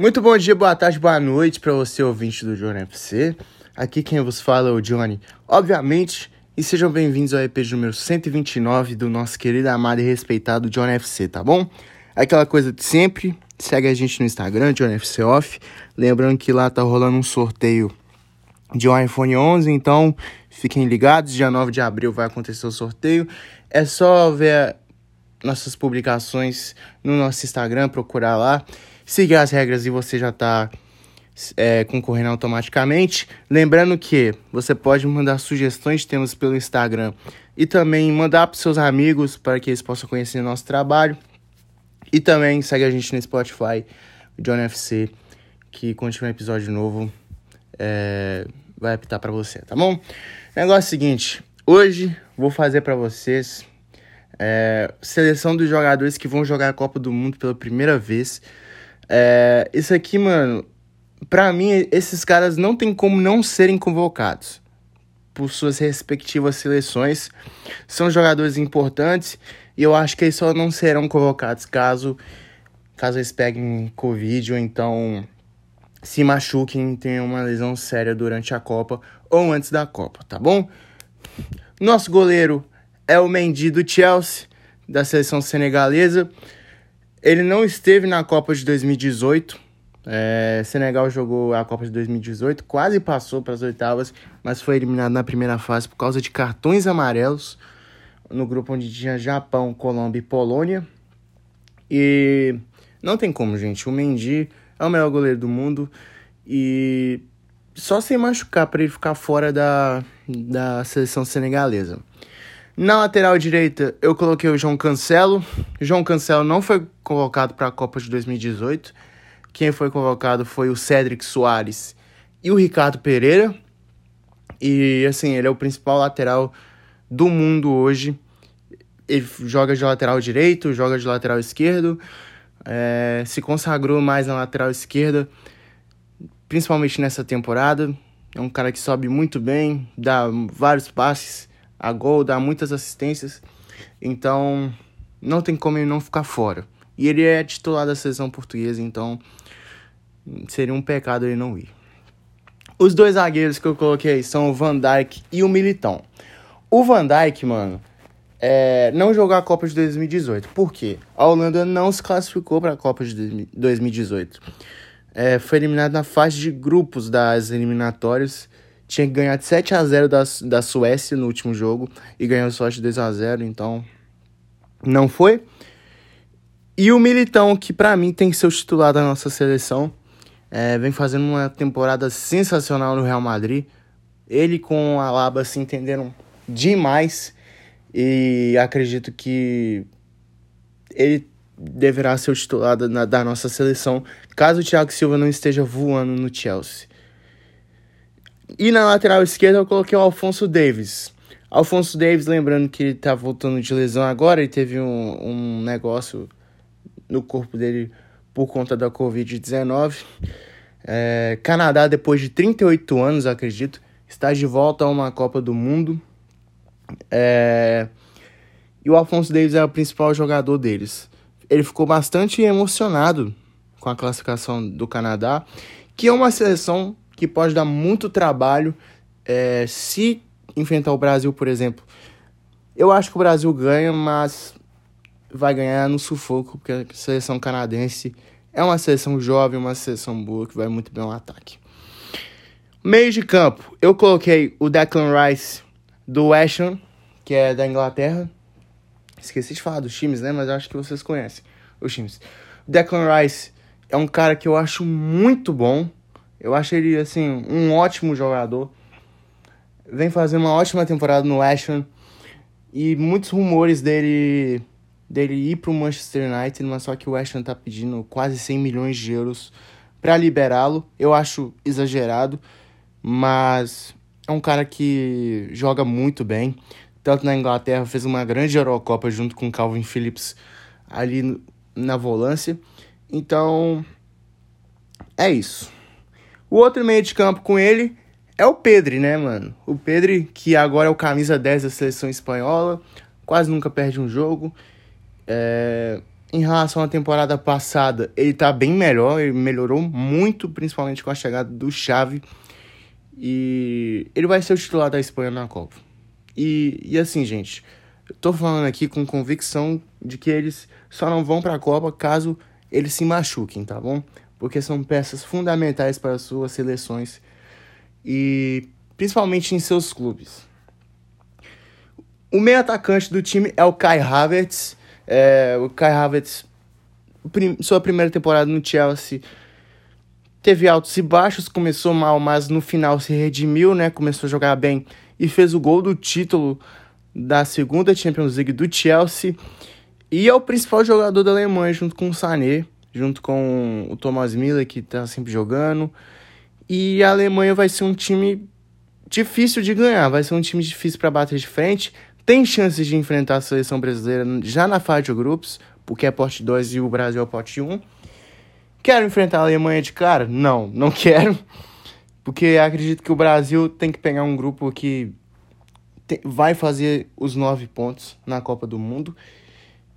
Muito bom dia, boa tarde, boa noite para você, ouvinte do Johnny FC. Aqui quem vos fala é o Johnny, obviamente, e sejam bem-vindos ao EP número 129 do nosso querido, amado e respeitado Johnny FC, tá bom? Aquela coisa de sempre, segue a gente no Instagram, Johnny FC Off. Lembrando que lá tá rolando um sorteio de um iPhone 11, então fiquem ligados, dia 9 de abril vai acontecer o sorteio. É só ver nossas publicações no nosso Instagram, procurar lá seguir as regras e você já está é, concorrendo automaticamente. Lembrando que você pode mandar sugestões de temas pelo Instagram e também mandar para seus amigos para que eles possam conhecer nosso trabalho. E também segue a gente no Spotify, John FC, que quando tiver um episódio novo é, vai apitar para você, tá bom? Negócio é o seguinte, hoje vou fazer para vocês é, seleção dos jogadores que vão jogar a Copa do Mundo pela primeira vez. É, isso aqui, mano, pra mim, esses caras não tem como não serem convocados por suas respectivas seleções. São jogadores importantes e eu acho que eles só não serão convocados caso, caso eles peguem Covid ou então se machuquem, tenham uma lesão séria durante a Copa ou antes da Copa, tá bom? Nosso goleiro é o Mendy do Chelsea, da seleção senegalesa. Ele não esteve na Copa de 2018. É, Senegal jogou a Copa de 2018, quase passou para as oitavas, mas foi eliminado na primeira fase por causa de cartões amarelos no grupo onde tinha Japão, Colômbia e Polônia. E não tem como, gente. O Mendy é o melhor goleiro do mundo e só sem machucar para ele ficar fora da, da seleção senegalesa. Na lateral direita, eu coloquei o João Cancelo. João Cancelo não foi convocado para a Copa de 2018. Quem foi convocado foi o Cedric Soares e o Ricardo Pereira. E assim, ele é o principal lateral do mundo hoje. Ele joga de lateral direito, joga de lateral esquerdo. É, se consagrou mais na lateral esquerda, principalmente nessa temporada. É um cara que sobe muito bem, dá vários passes a gol, dá muitas assistências. Então, não tem como ele não ficar fora. E ele é titular da seleção portuguesa, então seria um pecado ele não ir. Os dois zagueiros que eu coloquei são o Van Dijk e o Militão. O Van Dijk, mano, é, não jogou a Copa de 2018. Por quê? A Holanda não se classificou para a Copa de 2018. É, foi eliminado na fase de grupos das eliminatórias tinha que ganhar de 7 a 0 da, da Suécia no último jogo e ganhou só de 2 a 0 então não foi. E o Militão, que para mim tem que ser o titular da nossa seleção, é, vem fazendo uma temporada sensacional no Real Madrid. Ele com a Laba se entenderam demais e acredito que ele deverá ser o titular da, da nossa seleção caso o Thiago Silva não esteja voando no Chelsea. E na lateral esquerda eu coloquei o Alfonso Davis. Alfonso Davis, lembrando que ele tá voltando de lesão agora, ele teve um, um negócio no corpo dele por conta da Covid-19. É, Canadá, depois de 38 anos, acredito, está de volta a uma Copa do Mundo. É, e o Alfonso Davis é o principal jogador deles. Ele ficou bastante emocionado com a classificação do Canadá, que é uma seleção que pode dar muito trabalho é, se enfrentar o Brasil, por exemplo. Eu acho que o Brasil ganha, mas vai ganhar no sufoco, porque a seleção canadense é uma seleção jovem, uma seleção boa que vai muito bem no ataque. Meio de campo, eu coloquei o Declan Rice do Ham, que é da Inglaterra. Esqueci de falar dos times, né? Mas acho que vocês conhecem os times. O Declan Rice é um cara que eu acho muito bom. Eu acho ele, assim, um ótimo jogador. Vem fazendo uma ótima temporada no Ham. E muitos rumores dele, dele ir pro Manchester United, mas só que o Ham tá pedindo quase 100 milhões de euros para liberá-lo. Eu acho exagerado, mas é um cara que joga muito bem. Tanto na Inglaterra, fez uma grande Eurocopa junto com Calvin Phillips ali na volância. Então, é isso. O outro meio de campo com ele é o Pedri, né, mano? O Pedri, que agora é o camisa 10 da seleção espanhola, quase nunca perde um jogo. É... em relação à temporada passada, ele tá bem melhor, ele melhorou muito, principalmente com a chegada do Xavi. E ele vai ser o titular da Espanha na Copa. E, e assim, gente, eu tô falando aqui com convicção de que eles só não vão para a Copa caso eles se machuquem, tá bom? Porque são peças fundamentais para as suas seleções e principalmente em seus clubes. O meio atacante do time é o Kai Havertz. É, o Kai Havertz, sua primeira temporada no Chelsea, teve altos e baixos, começou mal, mas no final se redimiu, né? Começou a jogar bem e fez o gol do título da segunda Champions League do Chelsea. E é o principal jogador da Alemanha, junto com o Sané, junto com o Thomas Miller, que tá sempre jogando. E a Alemanha vai ser um time difícil de ganhar, vai ser um time difícil para bater de frente tem chances de enfrentar a seleção brasileira já na fase de grupos, porque é pote 2 e o Brasil é pote 1. Um. Quero enfrentar a Alemanha de cara? Não, não quero. Porque acredito que o Brasil tem que pegar um grupo que vai fazer os nove pontos na Copa do Mundo.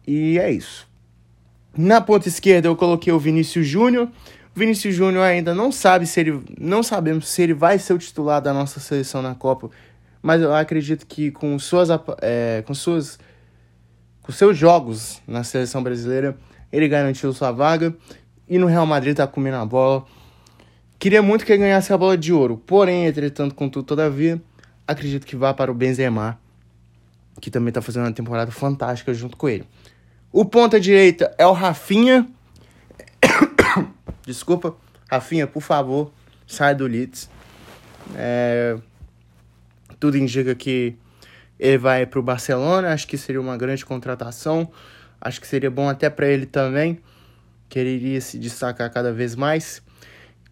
E é isso. Na ponta esquerda eu coloquei o Vinícius Júnior. O Vinícius Júnior ainda não sabe se ele. Não sabemos se ele vai ser o titular da nossa seleção na Copa mas eu acredito que com suas, é, com suas com seus jogos na seleção brasileira, ele garantiu sua vaga e no Real Madrid tá comendo a bola. Queria muito que ele ganhasse a bola de ouro, porém, entretanto, contudo, todavia, acredito que vá para o Benzema, que também tá fazendo uma temporada fantástica junto com ele. O ponta direita é o Rafinha. Desculpa, Rafinha, por favor, sai do Leeds. É, tudo indica que ele vai para o Barcelona. Acho que seria uma grande contratação. Acho que seria bom até para ele também, que ele iria se destacar cada vez mais.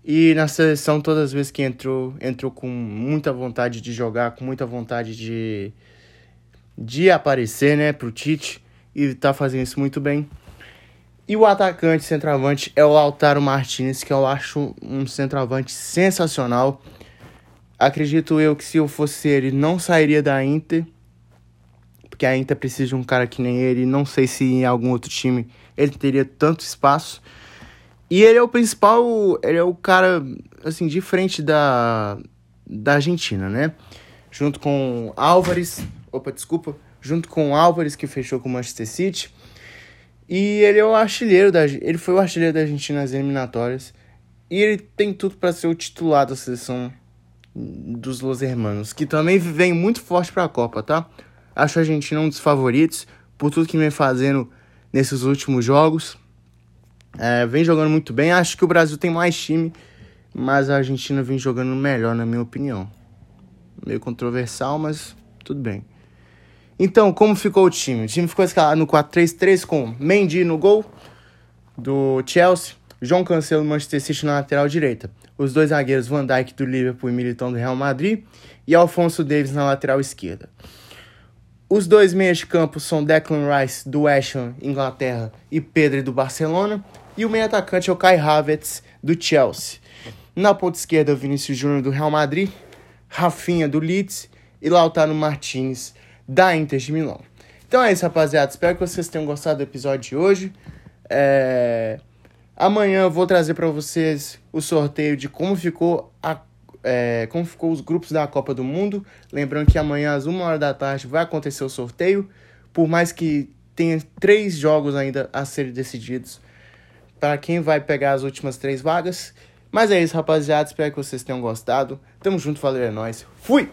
E na seleção, todas as vezes que entrou, entrou com muita vontade de jogar, com muita vontade de, de aparecer né, o Tite. E está fazendo isso muito bem. E o atacante centroavante é o Lautaro Martinez, que eu acho um centroavante sensacional. Acredito eu que se eu fosse ele, não sairia da Inter. Porque a Inter precisa de um cara que nem ele. Não sei se em algum outro time ele teria tanto espaço. E ele é o principal. Ele é o cara, assim, de frente da, da Argentina, né? Junto com Álvares. Opa, desculpa. Junto com Álvares, que fechou com o Manchester City. E ele é o artilheiro da. Ele foi o artilheiro da Argentina nas eliminatórias. E ele tem tudo para ser o titular da seleção dos Los Hermanos, que também vem muito forte para a Copa, tá? Acho a Argentina um dos favoritos por tudo que vem fazendo nesses últimos jogos. É, vem jogando muito bem. Acho que o Brasil tem mais time, mas a Argentina vem jogando melhor, na minha opinião. Meio controversial, mas tudo bem. Então, como ficou o time? O time ficou escalado no 4-3-3 com Mendy no gol do Chelsea, João Cancelo Manchester City na lateral direita os dois zagueiros Van Dijk do Liverpool e Militão do Real Madrid e Alfonso Davis na lateral esquerda. Os dois meias de campo são Declan Rice do West Ham, Inglaterra, e Pedro do Barcelona, e o meio atacante é o Kai Havertz do Chelsea. Na ponta esquerda, Vinícius Júnior do Real Madrid, Rafinha do Leeds e Lautaro Martinez da Inter de Milão. Então é isso, rapaziada. Espero que vocês tenham gostado do episódio de hoje. É... Amanhã eu vou trazer para vocês o sorteio de como ficou a é, como ficou os grupos da Copa do Mundo. Lembrando que amanhã às uma hora da tarde vai acontecer o sorteio. Por mais que tenha três jogos ainda a serem decididos para quem vai pegar as últimas três vagas. Mas é isso, rapaziada. Espero que vocês tenham gostado. Tamo junto, valeu, é nóis. Fui!